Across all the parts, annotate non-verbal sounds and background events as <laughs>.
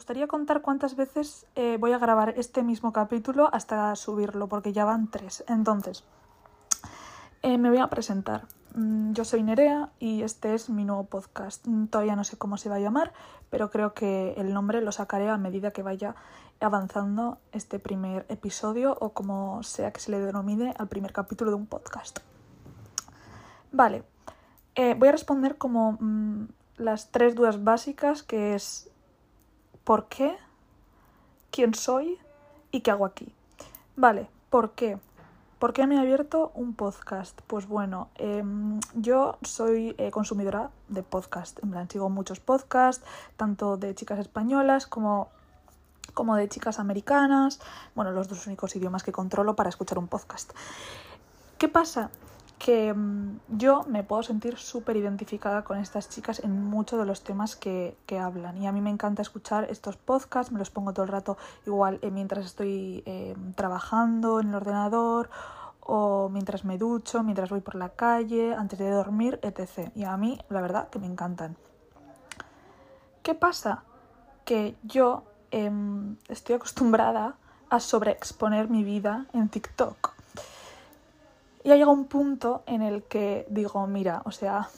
gustaría contar cuántas veces eh, voy a grabar este mismo capítulo hasta subirlo, porque ya van tres. Entonces, eh, me voy a presentar. Mm, yo soy Nerea y este es mi nuevo podcast. Mm, todavía no sé cómo se va a llamar, pero creo que el nombre lo sacaré a medida que vaya avanzando este primer episodio o como sea que se le denomine al primer capítulo de un podcast. Vale, eh, voy a responder como mm, las tres dudas básicas que es por qué, quién soy y qué hago aquí. Vale, ¿por qué? ¿Por qué me he abierto un podcast? Pues bueno, em, yo soy eh, consumidora de podcast. En plan, sigo muchos podcasts, tanto de chicas españolas como, como de chicas americanas. Bueno, los dos únicos idiomas que controlo para escuchar un podcast. ¿Qué pasa? Que mm, yo me puedo sentir súper identificada con estas chicas en muchos de los temas que, hablan. Y a mí me encanta escuchar estos podcasts, me los pongo todo el rato igual eh, mientras estoy eh, trabajando en el ordenador o mientras me ducho, mientras voy por la calle, antes de dormir, etc. Y a mí, la verdad, que me encantan. ¿Qué pasa? Que yo em, estoy acostumbrada a sobreexponer mi vida en TikTok. Y ha llegado un punto en el que digo, mira, o sea,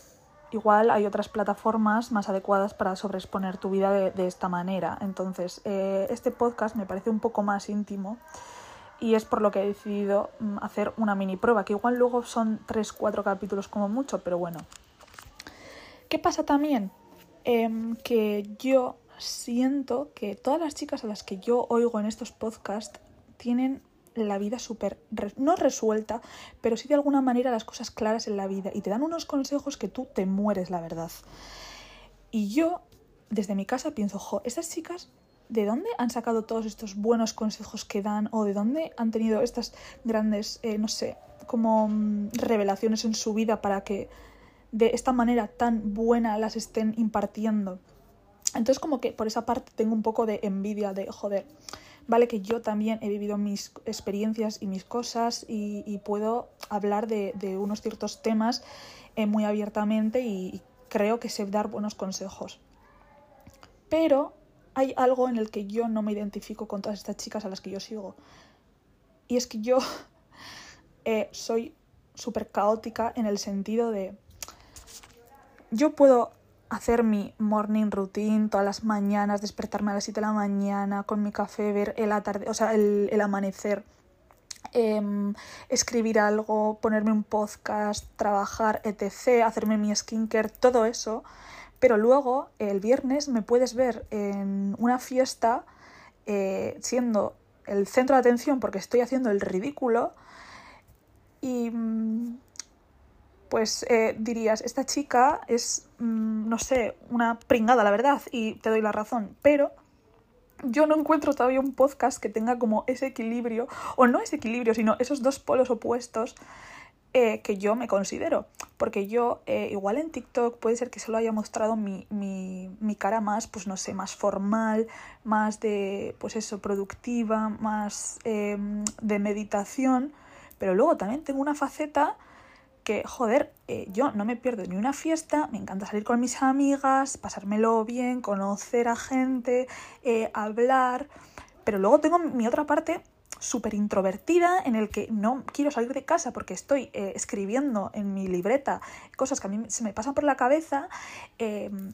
igual hay otras plataformas más adecuadas para sobreexponer tu vida de, esta manera. Entonces, eh, este podcast me parece un poco más íntimo y es por lo que he decidido mm, hacer una mini prueba, que igual luego son 3-4 capítulos como mucho, pero bueno. ¿Qué pasa también? Em, que yo siento que todas las chicas a las que yo oigo en estos podcasts tienen la vida súper, no resuelta, pero sí de alguna manera las cosas claras en la vida y te dan unos consejos que tú te mueres, la verdad. Y yo, desde mi casa, pienso, jo, estas chicas, ¿de dónde han sacado todos estos buenos consejos que dan? ¿O de dónde han tenido estas grandes, eh, no sé, como mm, revelaciones en su vida para que de esta manera tan buena las estén impartiendo? Entonces como que por esa parte tengo un poco de envidia de, joder, Vale que yo también he vivido mis experiencias y mis cosas y, puedo hablar de, unos ciertos temas eh, muy abiertamente y, creo que sé dar buenos consejos. Pero hay algo en el que yo no me identifico con todas estas chicas a las que yo sigo. Y es que yo <laughs> eh, soy súper caótica en el sentido de... Yo puedo hacer mi morning routine todas las mañanas, despertarme a las 7 de la mañana con mi café, ver el atarde, o sea, el, amanecer, em, escribir algo, ponerme un podcast, trabajar, etc., hacerme mi skincare, todo eso. Pero luego, el viernes, me puedes ver en una fiesta eh, siendo el centro de atención porque estoy haciendo el ridículo y mm, pues eh, dirías, esta chica es, mm, no sé, una pringada, la verdad, y te doy la razón, pero yo no encuentro todavía un podcast que tenga como ese equilibrio, o no ese equilibrio, sino esos dos polos opuestos eh, que yo me considero. Porque yo, eh, igual en TikTok puede ser que solo haya mostrado mi, mi, mi, cara más, pues no sé, más formal, más de, pues eso, productiva, más em, de meditación, pero luego también tengo una faceta que, joder, eh, yo no me pierdo ni una fiesta, me encanta salir con mis amigas, pasármelo bien, conocer a gente, eh, hablar, pero luego tengo mi otra parte súper introvertida en el que no quiero salir de casa porque estoy eh, escribiendo en mi libreta cosas que a mí se me pasan por la cabeza,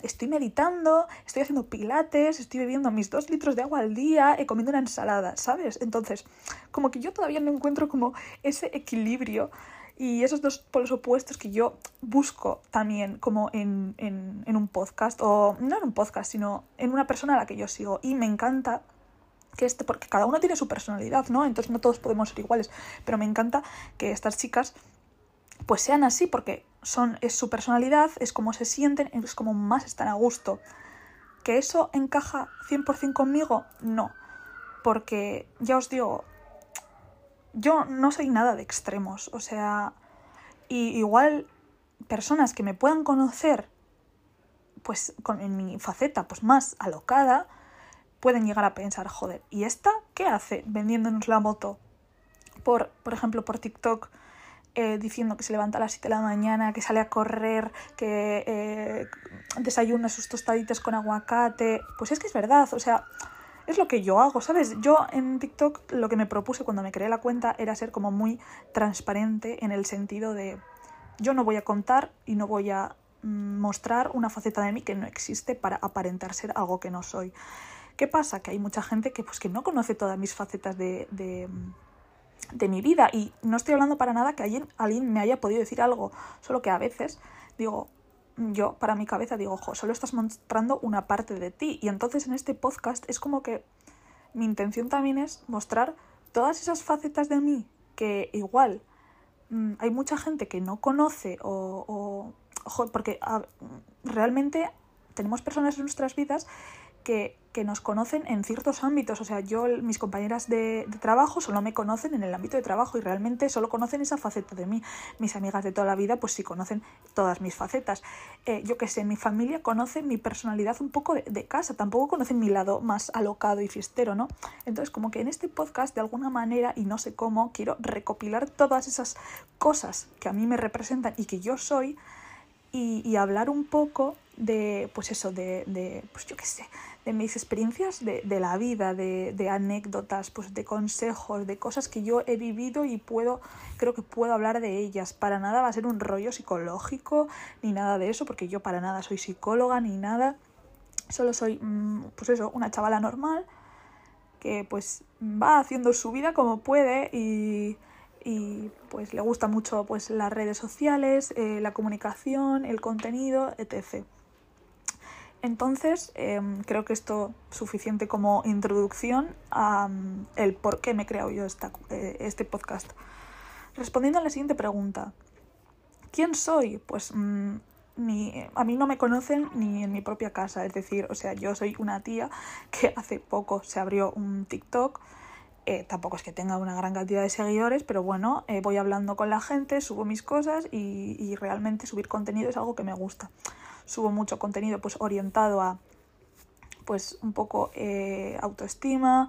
estoy meditando, estoy haciendo pilates, estoy bebiendo mis dos litros de agua al día, comiendo una ensalada, ¿sabes? Entonces, como que yo todavía no encuentro como ese equilibrio y esos dos polos opuestos que yo busco también como en, en, un podcast, o no en un podcast, sino en una persona a la que yo sigo. Y me encanta que este, porque cada uno tiene su personalidad, ¿no? Entonces no todos podemos ser iguales, pero me encanta que estas chicas pues sean así, porque son, es su personalidad, es como se sienten, es como más están a gusto. ¿Que eso encaja 100% conmigo? No, porque ya os digo, yo no soy nada de extremos, o sea, y igual personas que me puedan conocer, pues con, en mi faceta pues más alocada, pueden llegar a pensar, joder, ¿y esta qué hace vendiéndonos la moto? Por, por ejemplo, por TikTok, eh, diciendo que se levanta a las 7 de la mañana, que sale a correr, que eh, desayuna sus tostaditas con aguacate. Pues es que es verdad, o sea, es lo que yo hago, ¿sabes? Yo en TikTok lo que me propuse cuando me creé la cuenta era ser como muy transparente en el sentido de yo no voy a contar y no voy a mm, mostrar una faceta de mí que no existe para aparentar ser algo que no soy. ¿Qué pasa? Que hay mucha gente que, pues, que no conoce todas mis facetas de, de, mi vida y no estoy hablando para nada que alguien, alguien me haya podido decir algo, solo que a veces digo, yo para mi cabeza digo, ojo, solo estás mostrando una parte de ti y entonces en este podcast es como que mi intención también es mostrar todas esas facetas de mí que igual mm, hay mucha gente que no conoce o, o porque realmente tenemos personas en nuestras vidas que, nos conocen en ciertos ámbitos. O sea, yo, mis compañeras de, trabajo solo me conocen en el ámbito de trabajo y realmente solo conocen esa faceta de mí. Mis amigas de toda la vida, pues sí conocen todas mis facetas. Eh, yo que sé, mi familia conoce mi personalidad un poco de, de, casa, tampoco conocen mi lado más alocado y fiestero, ¿no? Entonces, como que en este podcast, de alguna manera, y no sé cómo, quiero recopilar todas esas cosas que a mí me representan y que yo soy y, hablar un poco de, pues eso, de, de pues yo qué sé, de mis experiencias de, de la vida, de, de, anécdotas, pues de consejos, de cosas que yo he vivido y puedo, creo que puedo hablar de ellas. Para nada va a ser un rollo psicológico ni nada de eso, porque yo para nada soy psicóloga ni nada. Solo soy, mm, pues eso, una chavala normal que pues va haciendo su vida como puede y y pues le gusta mucho pues las redes sociales, eh, la comunicación, el contenido, etc. Entonces, em, creo que esto es suficiente como introducción a mm, el por qué me he creado yo esta, eh, este podcast. Respondiendo a la siguiente pregunta, ¿quién soy? Pues mm, ni, a mí no me conocen ni en mi propia casa, es decir, o sea, yo soy una tía que hace poco se abrió un TikTok eh, tampoco es que tenga una gran cantidad de seguidores, pero bueno, eh, voy hablando con la gente, subo mis cosas y, realmente subir contenido es algo que me gusta. Subo mucho contenido pues orientado a pues un poco eh, autoestima,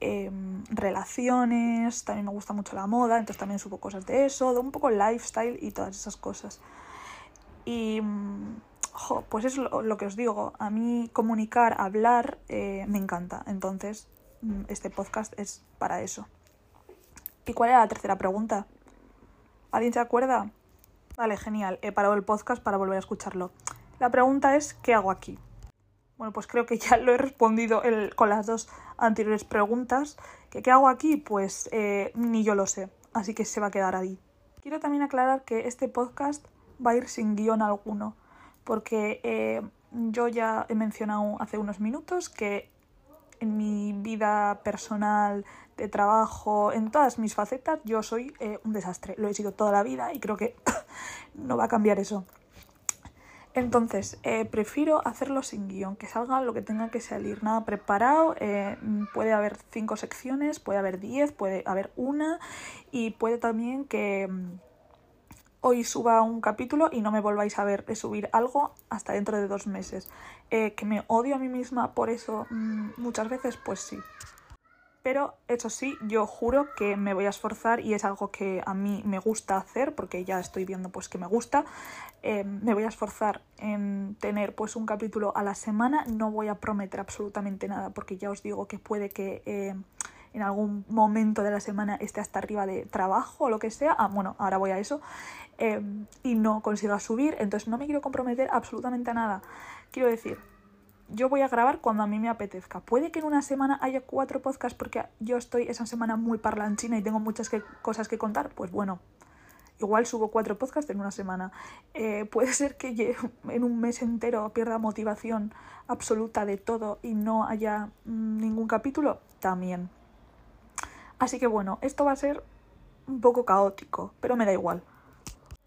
em, relaciones, también me gusta mucho la moda, entonces también subo cosas de eso, un poco lifestyle y todas esas cosas. Y pues es lo, que os digo, a mí comunicar, hablar, me encanta, entonces Mm, este podcast es para eso. ¿Y cuál era la tercera pregunta? ¿Alguien se acuerda? Vale, genial. He parado el podcast para volver a escucharlo. La pregunta es, ¿qué hago aquí? Bueno, pues creo que ya lo he respondido con las dos anteriores preguntas. ¿Qué, hago aquí? Pues eh, ni yo lo sé. Así que se va a quedar ahí. Quiero también aclarar que este podcast va a ir sin guion alguno. Porque eh, yo ya he mencionado hace unos minutos que en mi vida personal, de trabajo, en todas mis facetas, yo soy eh, un desastre. Lo he sido toda la vida y creo que <laughs> no va a cambiar eso. Entonces, eh, prefiero hacerlo sin guion, que salga lo que tenga que salir, nada preparado. Eh, puede haber cinco secciones, puede haber diez, puede haber una y puede también que mm, hoy suba un capítulo y no me volváis a ver subir algo hasta dentro de dos meses. Eh, ¿Que me odio a mí misma por eso mm, muchas veces? Pues sí. Pero eso sí, yo juro que me voy a esforzar y es algo que a mí me gusta hacer porque ya estoy viendo pues que me gusta. Eh, me voy a esforzar en tener pues un capítulo a la semana. No voy a prometer absolutamente nada porque ya os digo que puede que... Eh, en algún momento de la semana esté hasta arriba de trabajo o lo que sea, ah, bueno, ahora voy a eso, em, y no consiga subir, entonces no me quiero comprometer absolutamente a nada. Quiero decir, yo voy a grabar cuando a mí me apetezca. Puede que en una semana haya cuatro podcasts porque yo estoy esa semana muy parlanchina y tengo muchas cosas que contar, pues bueno, igual subo cuatro podcasts en una semana. Eh, puede ser que en un mes entero pierda motivación absoluta de todo y no haya mm, ningún capítulo, también. Así que bueno, esto va a ser un poco caótico, pero me da igual.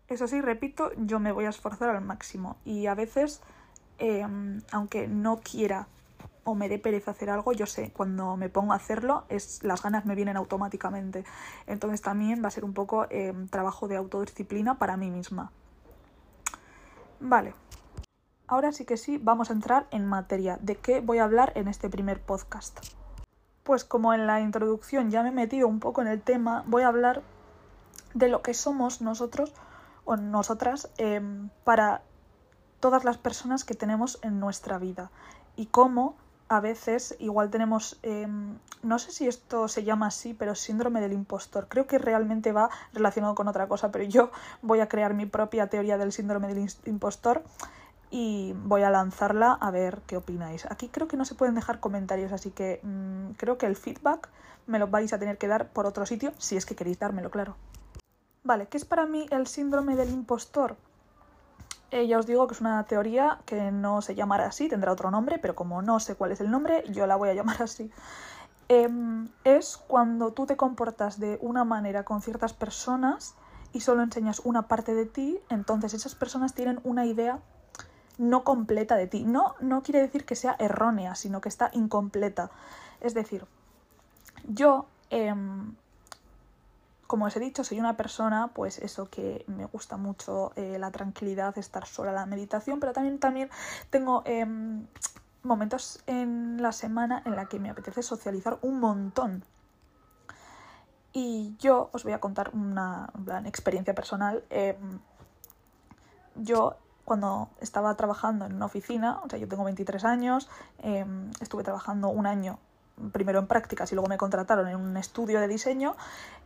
Eso sí, repito, yo me voy a esforzar al máximo y a veces, em, aunque no quiera o me dé pereza hacer algo, yo sé, cuando me pongo a hacerlo, es, las ganas me vienen automáticamente. Entonces también va a ser un poco em, trabajo de autodisciplina para mí misma. Vale. Ahora sí que sí, vamos a entrar en materia. ¿De qué voy a hablar en este primer podcast? pues como en la introducción ya me he metido un poco en el tema, voy a hablar de lo que somos nosotros o nosotras em, para todas las personas que tenemos en nuestra vida y cómo a veces igual tenemos, em, no sé si esto se llama así, pero síndrome del impostor. Creo que realmente va relacionado con otra cosa, pero yo voy a crear mi propia teoría del síndrome del impostor y voy a lanzarla a ver qué opináis. Aquí creo que no se pueden dejar comentarios, así que mm, creo que el feedback me lo vais a tener que dar por otro sitio, si es que queréis dármelo, claro. Vale, ¿qué es para mí el síndrome del impostor? Eh, ya os digo que es una teoría que no se llamará así, tendrá otro nombre, pero como no sé cuál es el nombre, yo la voy a llamar <laughs> así. Em, es cuando tú te comportas de una manera con ciertas personas y solo enseñas una parte de ti, entonces esas personas tienen una idea no completa de ti. No, no quiere decir que sea errónea, sino que está incompleta. Es decir, yo em, como os he dicho, soy una persona, pues eso que me gusta mucho eh, la tranquilidad, estar sola, la meditación, pero también, también tengo em, momentos en la semana en la que me apetece socializar un montón. Y yo os voy a contar una, experiencia personal. Em, yo cuando estaba trabajando en una oficina, o sea, yo tengo 23 años, em, estuve trabajando un año primero en prácticas y luego me contrataron en un estudio de diseño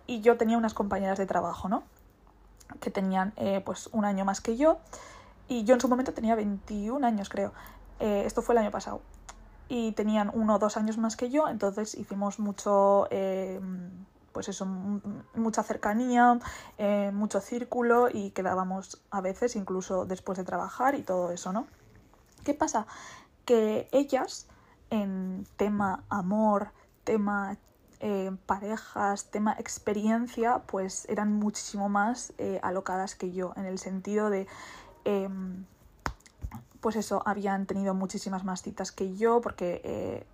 y yo tenía unas compañeras de trabajo, ¿no? Que tenían eh, pues un año más que yo y yo en su momento tenía 21 años creo. Eh, esto fue el año pasado. Y tenían uno o dos años más que yo, entonces hicimos mucho, eh, pues eso, mucha cercanía, mucho círculo y quedábamos a veces incluso después de trabajar y todo eso, ¿no? ¿Qué pasa? Que ellas en tema amor, tema eh, parejas, tema experiencia, pues eran muchísimo más eh, alocadas que yo, en el sentido de, em, pues eso, habían tenido muchísimas más citas que yo, porque eh,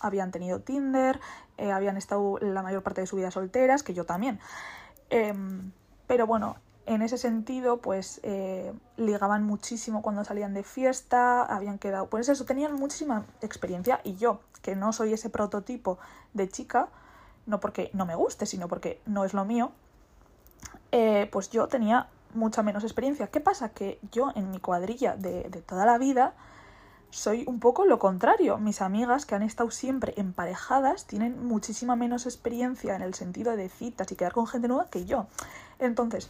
habían tenido Tinder, habían estado la mayor parte de su vida solteras, que yo también. Em, pero bueno, en ese sentido, pues eh, ligaban muchísimo cuando salían de fiesta, habían quedado, pues eso, tenían muchísima experiencia y yo, que no soy ese prototipo de chica, no porque no me guste, sino porque no es lo mío, eh, pues yo tenía mucha menos experiencia. ¿Qué pasa? Que yo en mi cuadrilla de, de toda la vida soy un poco lo contrario. Mis amigas que han estado siempre emparejadas tienen muchísima menos experiencia en el sentido de citas y quedar con gente nueva que yo. Entonces,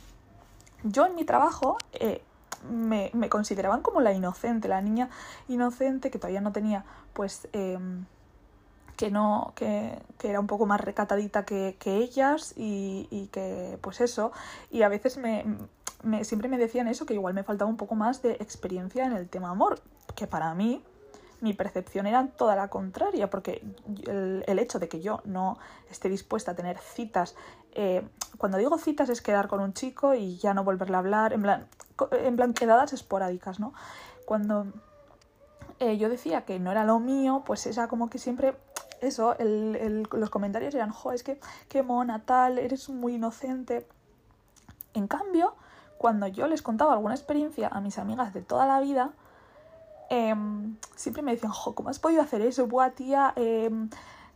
yo en mi trabajo eh, me, consideraban como la inocente, la niña inocente que todavía no tenía, pues, em, que no, que, era un poco más recatadita que, ellas y, y, que, pues eso, y a veces me, me, siempre me decían eso, que igual me faltaba un poco más de experiencia en el tema amor, que para mí mi percepción era toda la contraria, porque el, el, hecho de que yo no esté dispuesta a tener citas, eh, cuando digo citas es quedar con un chico y ya no volverle a hablar, en plan, en plan quedadas esporádicas, ¿no? Cuando eh, yo decía que no era lo mío, pues esa como que siempre eso, los comentarios eran, jo, es que qué mona, tal, eres muy inocente. En cambio, cuando yo les contaba alguna experiencia a mis amigas de toda la vida, Em, siempre me decían, jo, ¿cómo has podido hacer eso? Buah, tía, em,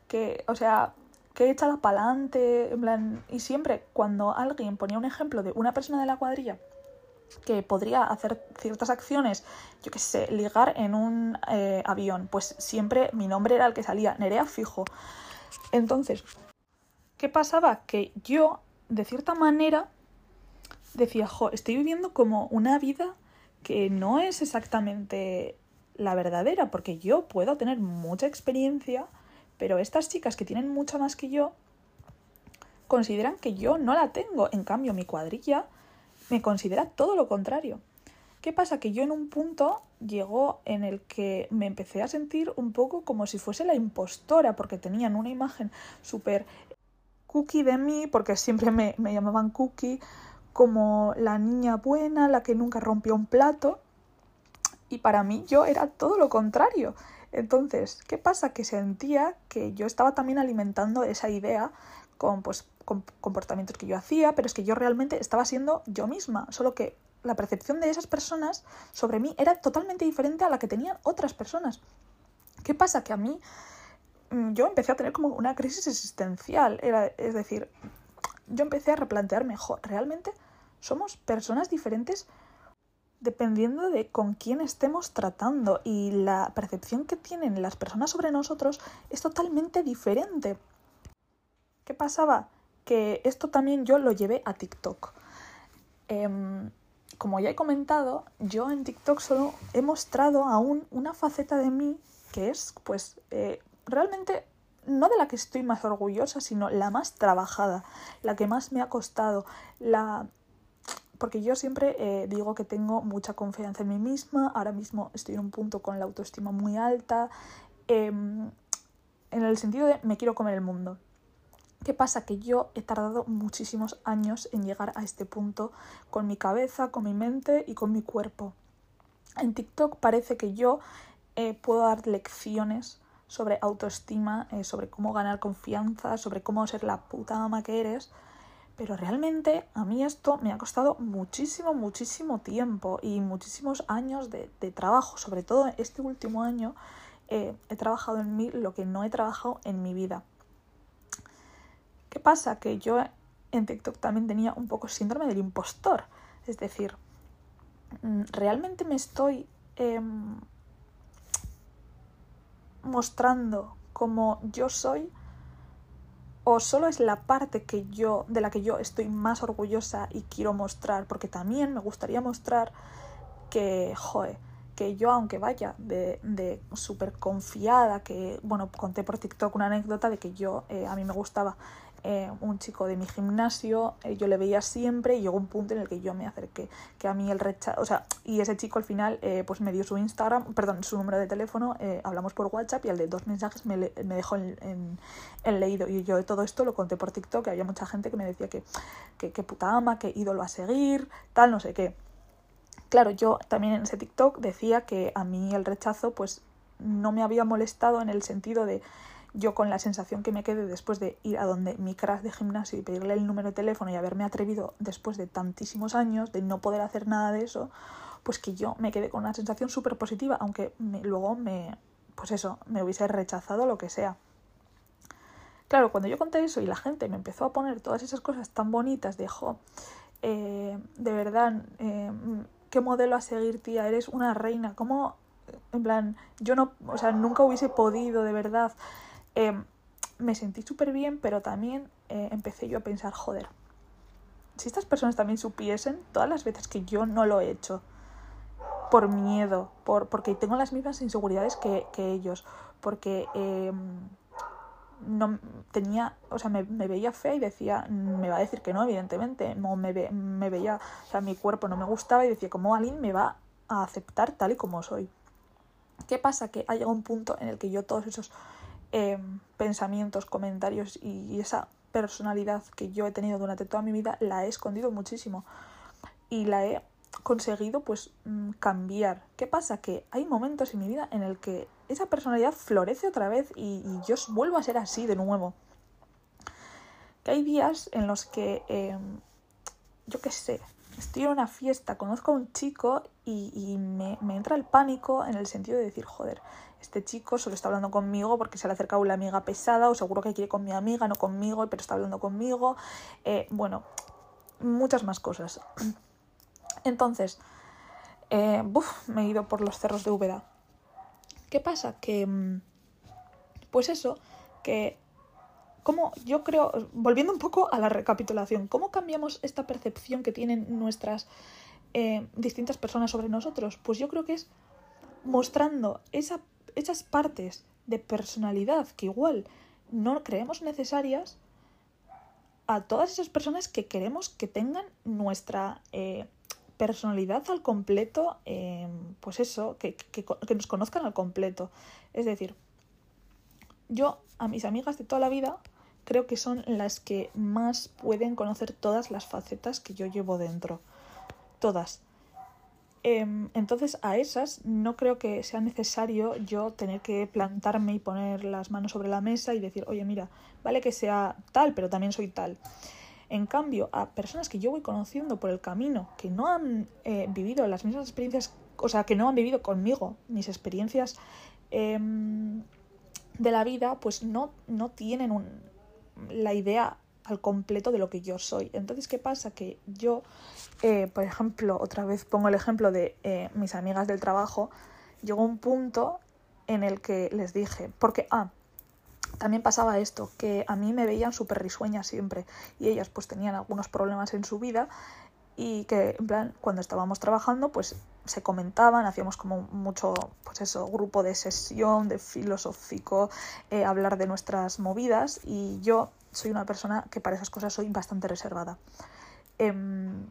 que, o sea, que he echado para adelante, en plan, y siempre cuando alguien ponía un ejemplo de una persona de la cuadrilla que podría hacer ciertas acciones, yo qué sé, ligar en un eh, avión, pues siempre mi nombre era el que salía, Nerea fijo. Entonces, ¿qué pasaba? Que yo, de cierta manera, decía, jo, estoy viviendo como una vida que no es exactamente la verdadera, porque yo puedo tener mucha experiencia, pero estas chicas que tienen mucha más que yo consideran que yo no la tengo. En cambio, mi cuadrilla me considera todo lo contrario. ¿Qué pasa? Que yo en un punto llegó en el que me empecé a sentir un poco como si fuese la impostora, porque tenían una imagen súper cookie de mí, porque siempre me, me llamaban cookie, como la niña buena, la que nunca rompió un plato. Y para mí yo era todo lo contrario. Entonces, ¿qué pasa? Que sentía que yo estaba también alimentando esa idea con, pues, con comportamientos que yo hacía, pero es que yo realmente estaba siendo yo misma, solo que la percepción de esas personas sobre mí era totalmente diferente a la que tenían otras personas. ¿Qué pasa? Que a mí mm, yo empecé a tener como una crisis existencial, era, es decir, yo empecé a replantearme, realmente somos personas diferentes dependiendo de con quién estemos tratando y la percepción que tienen las personas sobre nosotros es totalmente diferente. ¿Qué pasaba? Que esto también yo lo llevé a TikTok. Em, como ya he comentado, yo en TikTok solo he mostrado aún una faceta de mí que es, pues, eh, realmente no de la que estoy más orgullosa, sino la más trabajada, la que más me ha costado, la porque yo siempre eh, digo que tengo mucha confianza en mí misma, ahora mismo estoy en un punto con la autoestima muy alta, em, en el sentido de me quiero comer el mundo. ¿Qué pasa? Que yo he tardado muchísimos años en llegar a este punto con mi cabeza, con mi mente y con mi cuerpo. En TikTok parece que yo eh, puedo dar lecciones sobre autoestima, eh, sobre cómo ganar confianza, sobre cómo ser la puta ama que eres, pero realmente a mí esto me ha costado muchísimo, muchísimo tiempo y muchísimos años de, trabajo. Sobre todo este último año eh, he trabajado en mí lo que no he trabajado en mi vida. ¿Qué pasa? Que yo en TikTok también tenía un poco síndrome del impostor. Es decir, mm, realmente me estoy em, mostrando como yo soy o solo es la parte que yo de la que yo estoy más orgullosa y quiero mostrar porque también me gustaría mostrar que joe que yo aunque vaya de, de súper confiada que bueno conté por TikTok una anécdota de que yo eh, a mí me gustaba eh, un chico de mi gimnasio, eh, yo le veía siempre y llegó un punto en el que yo me acerqué, que a mí el rechazo, o sea, y ese chico al final eh, pues me dio su Instagram, perdón, su número de teléfono, hablamos por WhatsApp y al de dos mensajes me, me dejó en, en, leído y yo todo esto lo conté por TikTok, que había mucha gente que me decía que, que, que puta ama, que ídolo a seguir, tal, no sé qué. Claro, yo también en ese TikTok decía que a mí el rechazo pues no me había molestado en el sentido de yo con la sensación que me quedé después de ir a donde mi crash de gimnasio y pedirle el número de teléfono y haberme atrevido después de tantísimos años de no poder hacer nada de eso, pues que yo me quedé con una sensación súper positiva, aunque luego me, pues eso, me hubiese rechazado lo que sea. Claro, cuando yo conté eso y la gente me empezó a poner todas esas cosas tan bonitas de, jo, eh, de verdad, eh, qué modelo a seguir, tía, eres una reina, ¿cómo, en plan, yo no, o sea, nunca hubiese podido, de verdad, Em, me sentí súper bien, pero también eh, empecé yo a pensar, joder, si estas personas también supiesen todas las veces que yo no lo he hecho, por miedo, por, porque tengo las mismas inseguridades que, ellos, porque em, no tenía, o sea, me, veía fea y decía, me va a decir que no, evidentemente, no me, me veía, o sea, mi cuerpo no me gustaba y decía, ¿cómo alguien me va a aceptar tal y como soy? ¿Qué pasa? Que ha llegado un punto en el que yo todos esos Em, pensamientos, comentarios y, esa personalidad que yo he tenido durante toda mi vida la he escondido muchísimo y la he conseguido pues mm, cambiar. ¿Qué pasa? Que hay momentos en mi vida en el que esa personalidad florece otra vez y, yo vuelvo a ser así de nuevo. Que hay días en los que, em, yo qué sé, estoy en una fiesta, conozco a un chico y, me, me, entra el pánico en el sentido de decir, joder, este chico solo está hablando conmigo porque se le ha acercado una amiga pesada o seguro que quiere con mi amiga, no conmigo, pero está hablando conmigo. Eh, bueno, muchas más cosas. Entonces, eh, me he ido por los cerros de Úbeda. ¿Qué pasa? Que, mm, pues eso, que como yo creo, volviendo un poco a la recapitulación, ¿cómo cambiamos esta percepción que tienen nuestras eh, distintas personas sobre nosotros? Pues yo creo que es mostrando esa esas partes de personalidad que igual no creemos necesarias a todas esas personas que queremos que tengan nuestra eh, personalidad al completo, em, pues eso, que, que, nos conozcan al completo. Es decir, yo a mis amigas de toda la vida creo que son las que más pueden conocer todas las facetas que yo llevo dentro. Todas. Em, entonces a esas no creo que sea necesario yo tener que plantarme y poner las manos sobre la mesa y decir, oye, mira, vale que sea tal, pero también soy tal. En cambio, a personas que yo voy conociendo por el camino, que no han eh, vivido las mismas experiencias, o sea, que no han vivido conmigo mis experiencias em, de la vida, pues no, no tienen la idea al completo de lo que yo soy. Entonces, ¿qué pasa? Que yo, eh, por ejemplo, otra vez pongo el ejemplo de eh, mis amigas del trabajo, llegó un punto en el que les dije, porque, ah, también pasaba esto, que a mí me veían súper risueña siempre y ellas pues tenían algunos problemas en su vida y que en plan cuando estábamos trabajando pues se comentaban, hacíamos como mucho pues eso, grupo de sesión, de filosófico, eh, hablar de nuestras movidas y yo soy una persona que para esas cosas soy bastante reservada. Em,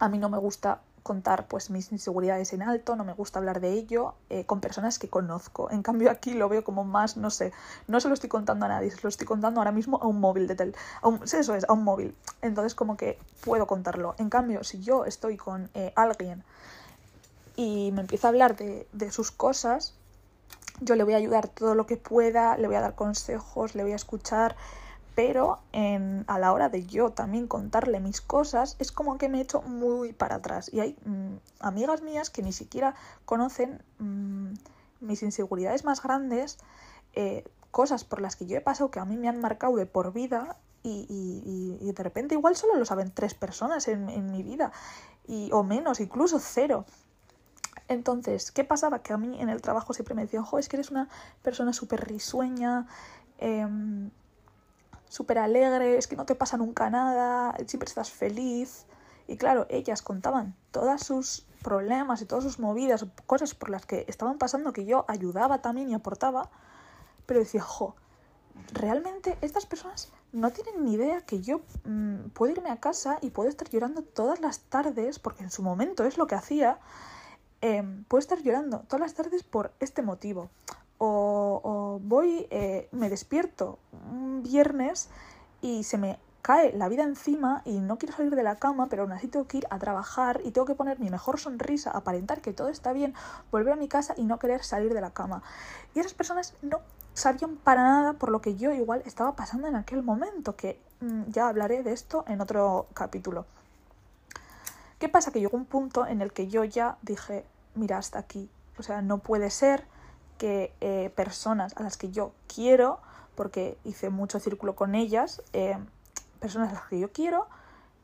a mí no me gusta contar pues mis inseguridades en alto, no me gusta hablar de ello eh, con personas que conozco. En cambio aquí lo veo como más, no sé, no se lo estoy contando a nadie, se lo estoy contando ahora mismo a un móvil de tel, a un, eso es, a un móvil. Entonces como que puedo contarlo. En cambio, si yo estoy con eh, alguien y me empieza a hablar de, de sus cosas, yo le voy a ayudar todo lo que pueda, le voy a dar consejos, le voy a escuchar, pero en, a la hora de yo también contarle mis cosas es como que me he hecho muy para atrás y hay mm, amigas mías que ni siquiera conocen mm, mis inseguridades más grandes, eh, cosas por las que yo he pasado que a mí me han marcado de por vida y, y, de repente igual solo lo saben tres personas en, mi vida y, o menos, incluso cero. Entonces, ¿qué pasaba? Que a mí en el trabajo siempre me decían, jo, es que eres una persona súper risueña, eh, súper alegre, es que no te pasa nunca nada, siempre estás feliz. Y claro, ellas contaban todos sus problemas y todas sus movidas, cosas por las que estaban pasando que yo ayudaba también y aportaba, pero decía, jo, realmente estas personas no tienen ni idea que yo mm, puedo irme a casa y puedo estar llorando todas las tardes, porque en su momento es lo que hacía, em, puedo estar llorando todas las tardes por este motivo o, voy, eh, me despierto un viernes y se me cae la vida encima y no quiero salir de la cama, pero aún así tengo que ir a trabajar y tengo que poner mi mejor sonrisa, aparentar que todo está bien, volver a mi casa y no querer salir de la cama. Y esas personas no sabían para nada por lo que yo igual estaba pasando en aquel momento, que mm, ya hablaré de esto en otro capítulo. ¿Qué pasa? Que llegó un punto en el que yo ya dije, mira, hasta aquí. O sea, no puede ser que eh, personas a las que yo quiero, porque hice mucho círculo con ellas, eh, personas a las que yo quiero,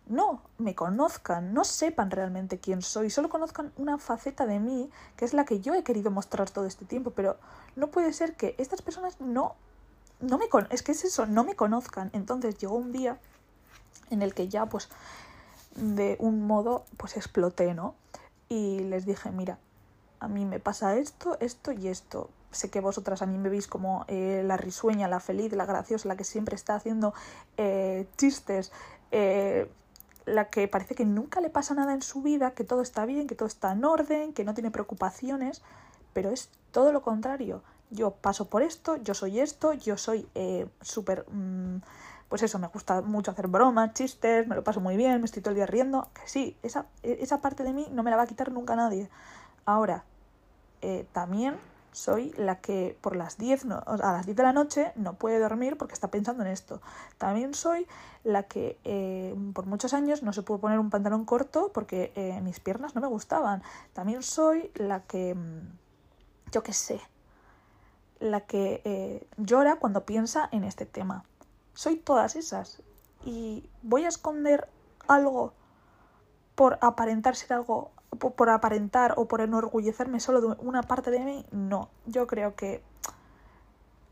no me conozcan, no sepan realmente quién soy, solo conozcan una faceta de mí que es la que yo he querido mostrar todo este tiempo, pero no puede ser que estas personas no, no me es que es eso, no me conozcan. Entonces llegó un día en el que ya pues de un modo pues exploté, ¿no? Y les dije, mira, a mí me pasa esto, esto y esto. Sé que vosotras a mí me veis como eh, la risueña, la feliz, la graciosa, la que siempre está haciendo eh, chistes, eh, la que parece que nunca le pasa nada en su vida, que todo está bien, que todo está en orden, que no tiene preocupaciones, pero es todo lo contrario. Yo paso por esto, yo soy esto, yo soy súper... Mm, pues eso, me gusta mucho hacer bromas, chistes, me lo paso muy bien, me estoy todo el día riendo, que sí, esa, esa parte de mí no me la va a quitar nunca nadie. Ahora, eh, también soy la que por las 10 a las 10 de la noche no puede dormir porque está pensando en esto. También soy la que eh, por muchos años no se pudo poner un pantalón corto porque eh, mis piernas no me gustaban. También soy la que, mm, yo qué sé, la que llora cuando piensa en este tema. Soy todas esas. Y voy a esconder algo por aparentar ser algo por aparentar o por enorgullecerme solo de una parte de mí, no. Yo creo que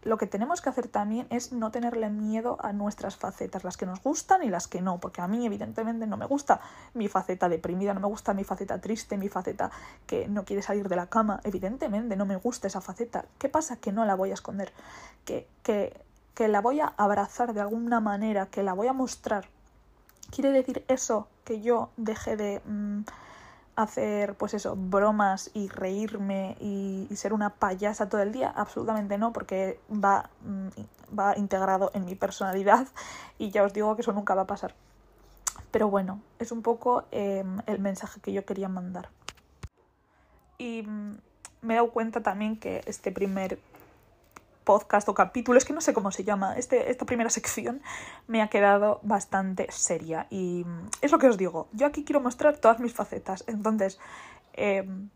lo que tenemos que hacer también es no tenerle miedo a nuestras facetas, las que nos gustan y las que no, porque a mí evidentemente no me gusta mi faceta deprimida, no me gusta mi faceta triste, mi faceta que no quiere salir de la cama, evidentemente no me gusta esa faceta. ¿Qué pasa? Que no la voy a esconder, que, que, que la voy a abrazar de alguna manera, que la voy a mostrar. ¿Quiere decir eso que yo deje de... Mm, hacer, pues eso, bromas y reírme y, ser una payasa todo el día? Absolutamente no, porque va, mm, va integrado en mi personalidad <laughs> y ya os digo que eso nunca va a pasar. Pero bueno, es un poco em, el mensaje que yo quería mandar. Y mm, me he dado cuenta también que este primer podcast o capítulo, es que no sé cómo se llama, este, esta primera sección me ha quedado bastante seria y es lo que os digo, yo aquí quiero mostrar todas mis facetas, entonces em,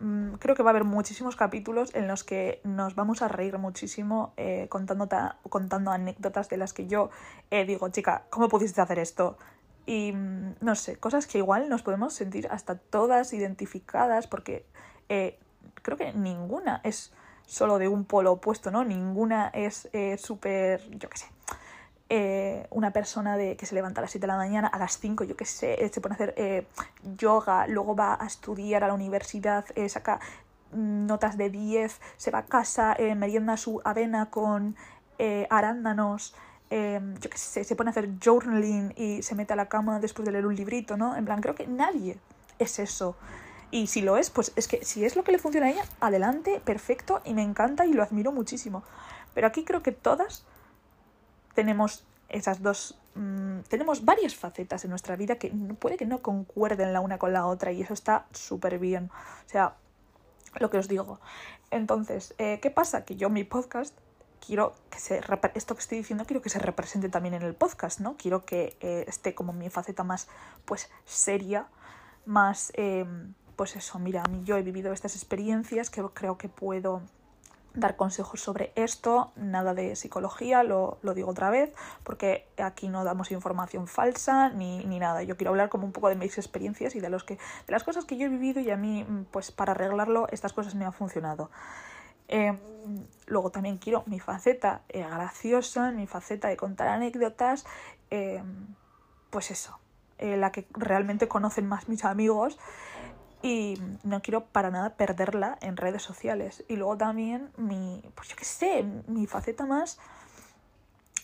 mm, creo que va a haber muchísimos capítulos en los que nos vamos a reír muchísimo eh, contando, contando anécdotas de las que yo eh, digo, chica, ¿cómo pudiste hacer esto? Y mm, no sé, cosas que igual nos podemos sentir hasta todas identificadas porque eh, creo que ninguna es solo de un polo opuesto, ¿no? Ninguna es eh, súper, yo qué sé, eh, una persona de, que se levanta a las 7 de la mañana, a las 5, yo qué sé, se pone a hacer yoga, luego va a estudiar a la universidad, saca notas de 10, se va a casa, merienda su avena con arándanos, yo qué sé, se pone a hacer journaling y se mete a la cama después de leer un librito, ¿no? En plan, creo que nadie es eso. Y si lo es, pues es que si es lo que le funciona a ella, adelante, perfecto, y me encanta y lo admiro muchísimo. Pero aquí creo que todas tenemos esas dos... Mm, tenemos varias facetas en nuestra vida que puede que no concuerden la una con la otra y eso está súper bien. O sea, lo que os digo. Entonces, eh, ¿qué pasa? Que yo mi podcast quiero que se esto que estoy diciendo quiero que se represente también en el podcast, ¿no? Quiero que eh, esté como mi faceta más pues seria, más em, pues eso, mira, yo he vivido estas experiencias que creo que puedo dar consejos sobre esto, nada de psicología, lo, lo, digo otra vez, porque aquí no damos información falsa ni, ni, nada. Yo quiero hablar como un poco de mis experiencias y de los que, de las cosas que yo he vivido y a mí, pues para arreglarlo, estas cosas me han funcionado. Em, luego también quiero mi faceta eh, graciosa, mi faceta de contar anécdotas, em, pues eso, eh, la que realmente conocen más mis amigos y no quiero para nada perderla en redes sociales. Y luego también mi, pues yo qué sé, mi faceta más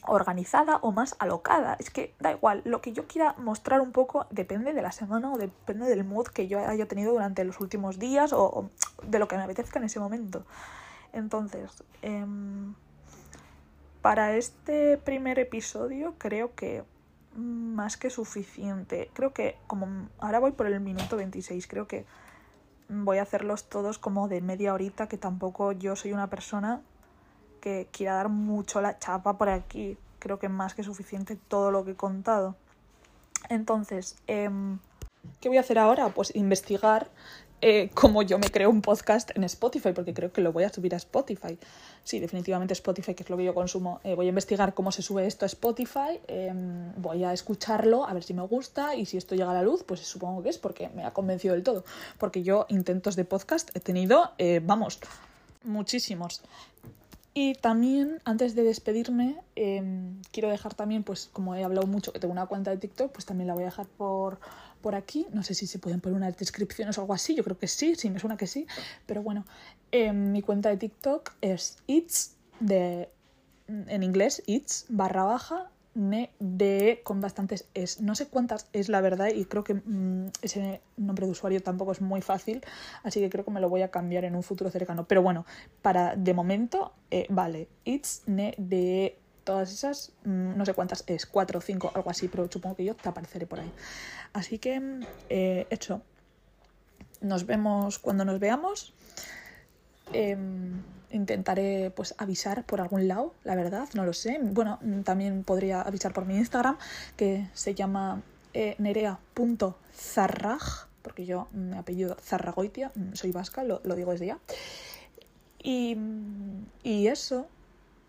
organizada o más alocada. Es que da igual, lo que yo quiera mostrar un poco depende de la semana o depende del mood que yo haya tenido durante los últimos días o de lo que me apetezca en ese momento. Entonces, em, para este primer episodio creo que más que suficiente. Creo que como ahora voy por el minuto 26, creo que voy a hacerlos todos como de media horita, que tampoco yo soy una persona que quiera dar mucho la chapa por aquí. Creo que más que suficiente todo lo que he contado. Entonces, em, ¿qué voy a hacer ahora? Pues investigar eh, como yo me creo un podcast en Spotify, porque creo que lo voy a subir a Spotify. Sí, definitivamente Spotify, que es lo que yo consumo. Eh, voy a investigar cómo se sube esto a Spotify, em, voy a escucharlo, a ver si me gusta y si esto llega a la luz, pues supongo que es porque me ha convencido del todo. Porque yo intentos de podcast he tenido, eh, vamos, muchísimos. Y también, antes de despedirme, em, quiero dejar también, pues como he hablado mucho que tengo una cuenta de TikTok, pues también la voy a dejar por, por aquí. No sé si se pueden poner unas descripciones o algo así, yo creo que sí, sí, me suena que sí. Pero bueno, em, mi cuenta de TikTok es its, de, en inglés, its, barra baja, de con bastantes es. No sé cuántas es la verdad y creo que mm, ese nombre de usuario tampoco es muy fácil, así que creo que me lo voy a cambiar en un futuro cercano. Pero bueno, para de momento, eh, vale, it's ne de todas esas, mm, no sé cuántas es, cuatro o cinco, algo así, pero supongo que yo te apareceré por ahí. Así que, eh, hecho, nos vemos cuando nos veamos. Em, intentaré pues avisar por algún lado, la verdad, no lo sé. Bueno, también podría avisar por mi Instagram, que se llama eh, nerea.zarraj, porque yo me apellido Zarragoitia, soy vasca, lo, digo desde ya. Y, y eso, mm,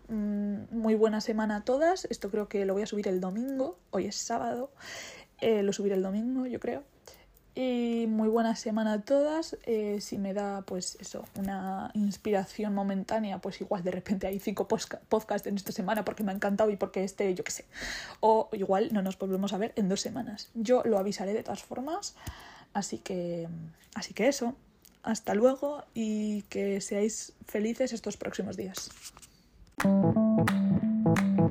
muy buena semana a todas. Esto creo que lo voy a subir el domingo, hoy es sábado, eh, lo subiré el domingo, yo creo. Y muy buena semana a todas. Eh, si me da, pues eso, una inspiración momentánea, pues igual de repente hay cinco podcasts en esta semana porque me ha encantado y porque este, yo qué sé. O igual no nos volvemos a ver en dos semanas. Yo lo avisaré de todas formas. Así que, así que eso. Hasta luego y que seáis felices estos próximos días. Thank you.